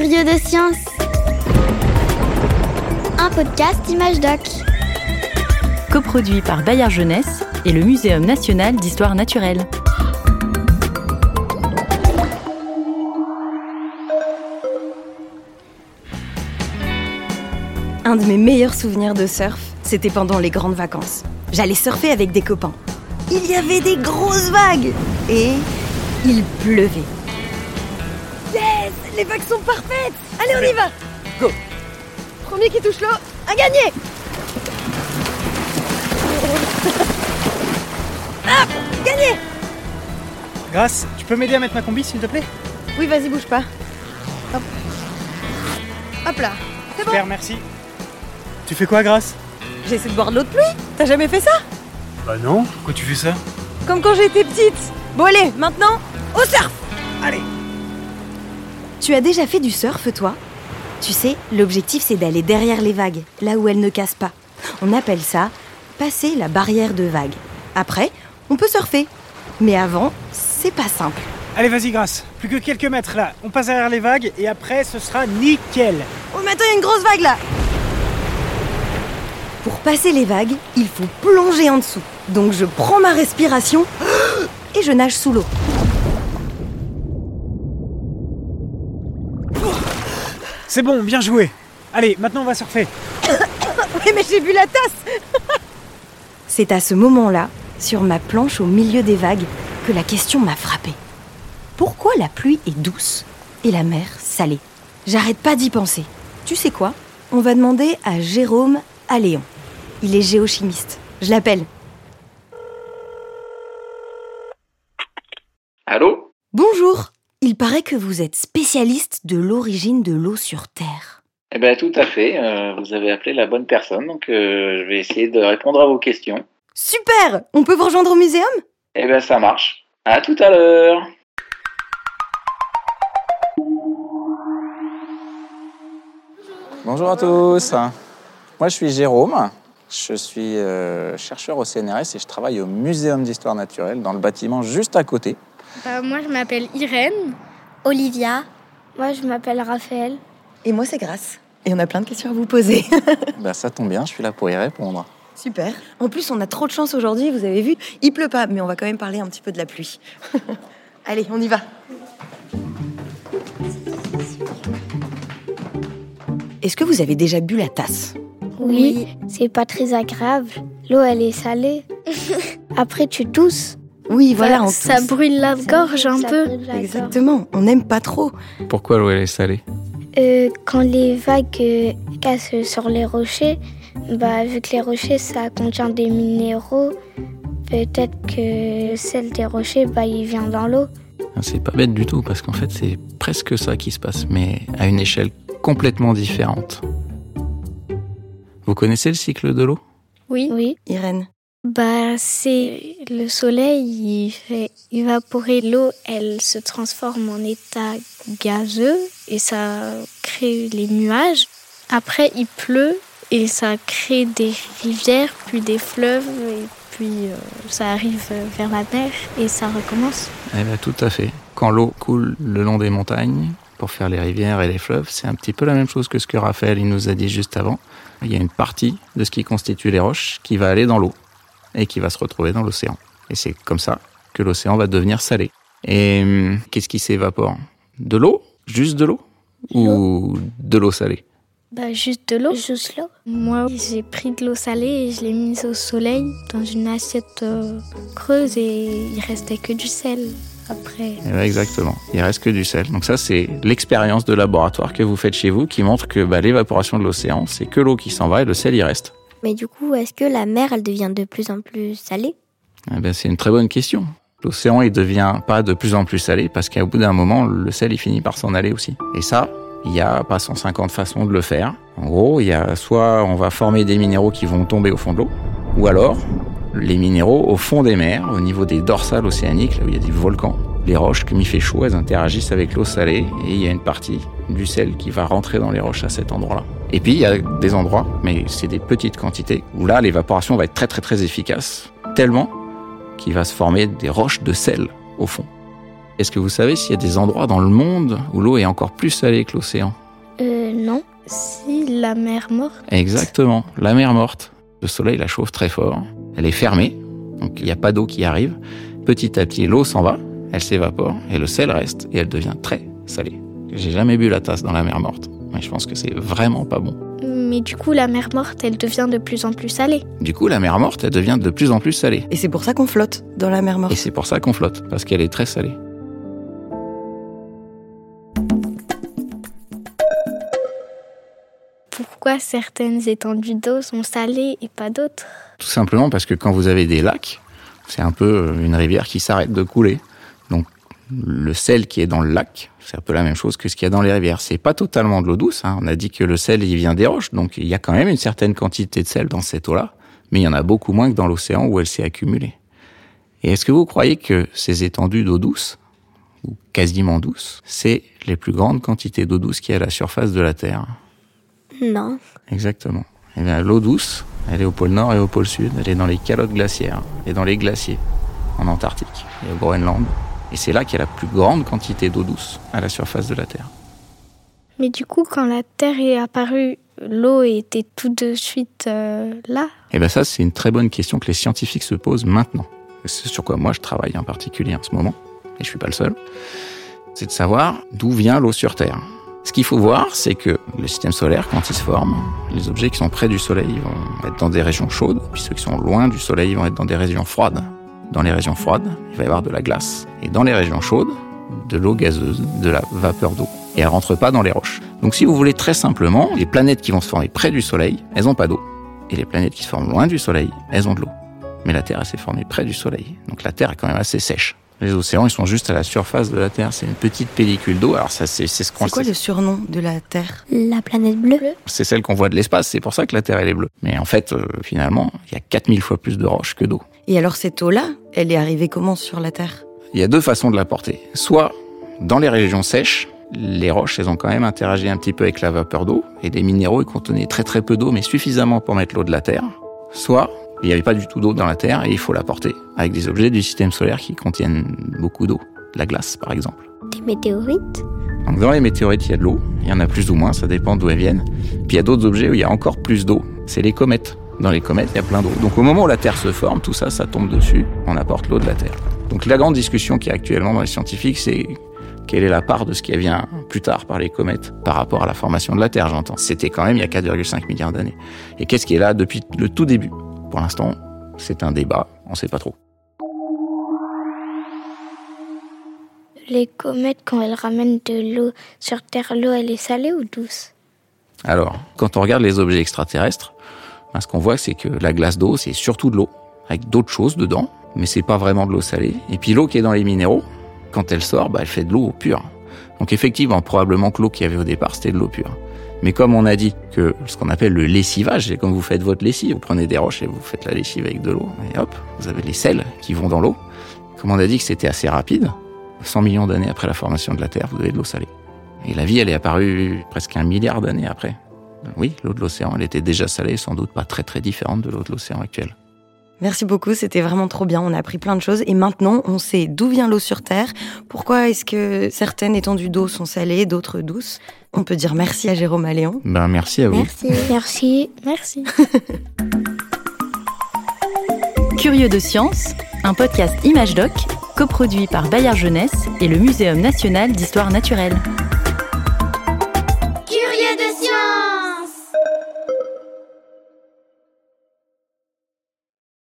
Curieux de science. Un podcast Image Doc. Coproduit par Bayard Jeunesse et le Muséum national d'histoire naturelle. Un de mes meilleurs souvenirs de surf, c'était pendant les grandes vacances. J'allais surfer avec des copains. Il y avait des grosses vagues et il pleuvait. Les vagues sont parfaites. Allez, on y va. Go. Premier qui touche l'eau, a gagné. Hop Gagné. Grâce, tu peux m'aider à mettre ma combi s'il te plaît? Oui, vas-y, bouge pas. Hop. Hop là, c'est bon. Super, merci. Tu fais quoi, Grâce J'essaie de boire de l'eau de pluie. T'as jamais fait ça? Bah non, pourquoi tu fais ça? Comme quand j'étais petite. Bon allez, maintenant, au surf. Allez Tu as déjà fait du surf, toi? Tu sais, l'objectif c'est d'aller derrière les vagues, là où elles ne cassent pas. On appelle ça passer la barrière de vagues. Après, on peut surfer. Mais avant, c'est pas simple. Allez, vas-y, Grâce. Plus que quelques mètres là. On passe derrière les vagues et après, ce sera nickel. Oh, mais attends, il y a une grosse vague là Pour passer les vagues, il faut plonger en dessous. Donc je prends ma respiration et je nage sous l'eau. C'est bon, bien joué. Allez, maintenant on va surfer. Oui, mais j'ai vu la tasse C'est à ce moment-là, sur ma planche au milieu des vagues, que la question m'a frappée. Pourquoi la pluie est douce et la mer salée? J'arrête pas d'y penser. Tu sais quoi? On va demander à Jérôme Alléon. Il est géochimiste. Je l'appelle. Allô? Bonjour Il paraît que vous êtes spécialiste de l'origine de l'eau sur Terre. Eh bien, tout à fait. euh, vous avez appelé la bonne personne, donc euh, je vais essayer de répondre à vos questions. Super On peut vous rejoindre au muséum? Eh bien, ça marche. À tout à l'heure. Bonjour à tous. Moi, je suis Jérôme. Je suis euh, chercheur au CNRS et je travaille au Muséum d'histoire naturelle dans le bâtiment juste à côté. Euh, moi, je m'appelle Irène. Olivia. Moi, je m'appelle Raphaël. Et moi, c'est Grâce. Et on a plein de questions à vous poser. Bah, ça tombe bien, je suis là pour y répondre. Super. En plus, on a trop de chance aujourd'hui, vous avez vu. Il pleut pas, mais on va quand même parler un petit peu de la pluie. Allez, on y va. Est-ce que vous avez déjà bu la tasse? Oui, c'est pas très agréable. L'eau, elle est salée. Après, tu tousses. Oui, voilà, ça brûle la gorge un peu. Exactement, on n'aime pas trop. Pourquoi l'eau elle est salée Euh, quand les vagues euh, cassent sur les rochers, bah, vu que les rochers, ça contient des minéraux, peut-être que le sel des rochers, bah, il vient dans l'eau. C'est pas bête du tout parce qu'en fait c'est presque ça qui se passe, mais à une échelle complètement différente. Vous connaissez le cycle de l'eau? Oui. Oui. Irène. Bah, c'est le soleil, il fait évaporer l'eau, elle se transforme en état gazeux et ça crée les nuages. Après, il pleut et ça crée des rivières, puis des fleuves, et puis euh, ça arrive vers la mer et ça recommence. Eh bien tout à fait. Quand l'eau coule le long des montagnes pour faire les rivières et les fleuves, c'est un petit peu la même chose que ce que Raphaël nous a dit juste avant. Il y a une partie de ce qui constitue les roches qui va aller dans l'eau et qui va se retrouver dans l'océan. Et c'est comme ça que l'océan va devenir salé. Et hum, qu'est-ce qui s'évapore? De l'eau? Juste de l'eau? Ou de l'eau salée? Bah, juste de l'eau. Juste l'eau. Moi, j'ai pris de l'eau salée et je l'ai mise au soleil dans une assiette euh, creuse et il restait que du sel après. Eh ben, Exactement. Il reste que du sel. Donc ça, c'est l'expérience de laboratoire que vous faites chez vous qui montre que bah, l'évaporation de l'océan, c'est que l'eau qui s'en va et le sel y reste. Mais du coup, est-ce que la mer, elle devient de plus en plus salée? Eh ben, c'est une très bonne question. L'océan, il devient pas de plus en plus salé parce qu'au bout d'un moment, le sel, il finit par s'en aller aussi. Et ça, il y a pas 150 façons de le faire. En gros, il y a soit on va former des minéraux qui vont tomber au fond de l'eau, ou alors les minéraux au fond des mers, au niveau des dorsales océaniques, là où il y a des volcans. Les roches, comme il fait chaud, elles interagissent avec l'eau salée et il y a une partie du sel qui va rentrer dans les roches à cet endroit-là. Et puis il y a des endroits, mais c'est des petites quantités, où là l'évaporation va être très très très efficace, tellement qu'il va se former des roches de sel au fond. Est-ce que vous savez s'il y a des endroits dans le monde où l'eau est encore plus salée que l'océan? Euh, non. Si la mer morte. Exactement, la mer morte. Le soleil la chauffe très fort. Elle est fermée, donc il n'y a pas d'eau qui arrive. Petit à petit, l'eau s'en va, elle s'évapore et le sel reste et elle devient très salée. J'ai jamais bu la tasse dans la mer morte, mais je pense que c'est vraiment pas bon. Mais du coup, la mer morte, elle devient de plus en plus salée. Du coup, la mer morte, elle devient de plus en plus salée. Et c'est pour ça qu'on flotte dans la mer morte. Et c'est pour ça qu'on flotte, parce qu'elle est très salée. Pourquoi certaines étendues d'eau sont salées et pas d'autres? Tout simplement parce que quand vous avez des lacs, c'est un peu une rivière qui s'arrête de couler. Le sel qui est dans le lac, c'est un peu la même chose que ce qu'il y a dans les rivières. C'est pas totalement de l'eau douce. Hein. On a dit que le sel il vient des roches, donc il y a quand même une certaine quantité de sel dans cette eau-là, mais il y en a beaucoup moins que dans l'océan où elle s'est accumulée. Et est-ce que vous croyez que ces étendues d'eau douce, ou quasiment douce, c'est les plus grandes quantités d'eau douce qu'il y a à la surface de la Terre? Non. Exactement. Eh bien, l'eau douce, elle est au pôle Nord et au pôle Sud. Elle est dans les calottes glaciaires et dans les glaciers, en Antarctique et au Groenland. Et c'est là qu'il y a la plus grande quantité d'eau douce à la surface de la Terre. Mais du coup, quand la Terre est apparue, l'eau était tout de suite euh, là? Eh bien ça, c'est une très bonne question que les scientifiques se posent maintenant. C'est sur quoi moi je travaille en particulier en ce moment, et je suis pas le seul. C'est de savoir d'où vient l'eau sur Terre. Ce qu'il faut voir, c'est que le système solaire, quand il se forme, les objets qui sont près du Soleil vont être dans des régions chaudes, puis ceux qui sont loin du Soleil vont être dans des régions froides. Dans les régions froides, il va y avoir de la glace. Et dans les régions chaudes, de l'eau gazeuse, de la vapeur d'eau. Et elle rentre pas dans les roches. Donc si vous voulez très simplement, les planètes qui vont se former près du Soleil, elles n'ont pas d'eau. Et les planètes qui se forment loin du Soleil, elles ont de l'eau. Mais la Terre, elle s'est formée près du Soleil. Donc la Terre est quand même assez sèche. Les océans, ils sont juste à la surface de la Terre. C'est une petite pellicule d'eau. Alors ça, c'est c'est ce qu'on C'est quoi sait. le surnom de la Terre? La planète bleue C'est celle qu'on voit de l'espace. C'est pour ça que la Terre, elle est bleue. Mais en fait, euh, finalement, il y a 4000 fois plus de roches que d'eau. Et alors cette eau-là, elle est arrivée comment sur la Terre? Il y a deux façons de la porter. Soit dans les régions sèches, les roches, elles ont quand même interagi un petit peu avec la vapeur d'eau, et des minéraux, ils contenaient très très peu d'eau, mais suffisamment pour mettre l'eau de la Terre. Soit il n'y avait pas du tout d'eau dans la Terre, et il faut la porter avec des objets du système solaire qui contiennent beaucoup d'eau, la glace par exemple. Des météorites? Donc dans les météorites, il y a de l'eau, il y en a plus ou moins, ça dépend d'où elles viennent. Puis il y a d'autres objets où il y a encore plus d'eau, c'est les comètes. Dans les comètes, il y a plein d'eau. Donc au moment où la Terre se forme, tout ça, ça tombe dessus, on apporte l'eau de la Terre. Donc la grande discussion qui est actuellement dans les scientifiques, c'est quelle est la part de ce qui vient plus tard par les comètes par rapport à la formation de la Terre, j'entends. C'était quand même il y a 4,5 milliards d'années. Et qu'est-ce qui est là depuis le tout début? Pour l'instant, c'est un débat, on ne sait pas trop. Les comètes, quand elles ramènent de l'eau sur Terre, l'eau, elle est salée ou douce? Alors, quand on regarde les objets extraterrestres, ben, ce qu'on voit, c'est que la glace d'eau, c'est surtout de l'eau, avec d'autres choses dedans, mais c'est pas vraiment de l'eau salée. Et puis l'eau qui est dans les minéraux, quand elle sort, ben, elle fait de l'eau pure. Donc effectivement, probablement que l'eau qu'il y avait au départ, c'était de l'eau pure. Mais comme on a dit que ce qu'on appelle le lessivage, c'est comme vous faites votre lessive, vous prenez des roches et vous faites la lessive avec de l'eau, et hop, vous avez les sels qui vont dans l'eau. Comme on a dit que c'était assez rapide, 100 millions d'années après la formation de la Terre, vous avez de l'eau salée. Et la vie, elle est apparue presque un milliard d'années après. Oui, l'eau de l'océan, elle était déjà salée, sans doute pas très très différente de l'eau de l'océan actuelle. Merci beaucoup, c'était vraiment trop bien. On a appris plein de choses et maintenant on sait d'où vient l'eau sur Terre. Pourquoi est-ce que certaines étendues d'eau sont salées, d'autres douces? On peut dire merci à Jérôme Aléon. Ben merci à vous. Merci. Merci, merci. Curieux de science, un podcast Image Doc, coproduit par Bayard Jeunesse et le Muséum national d'histoire naturelle.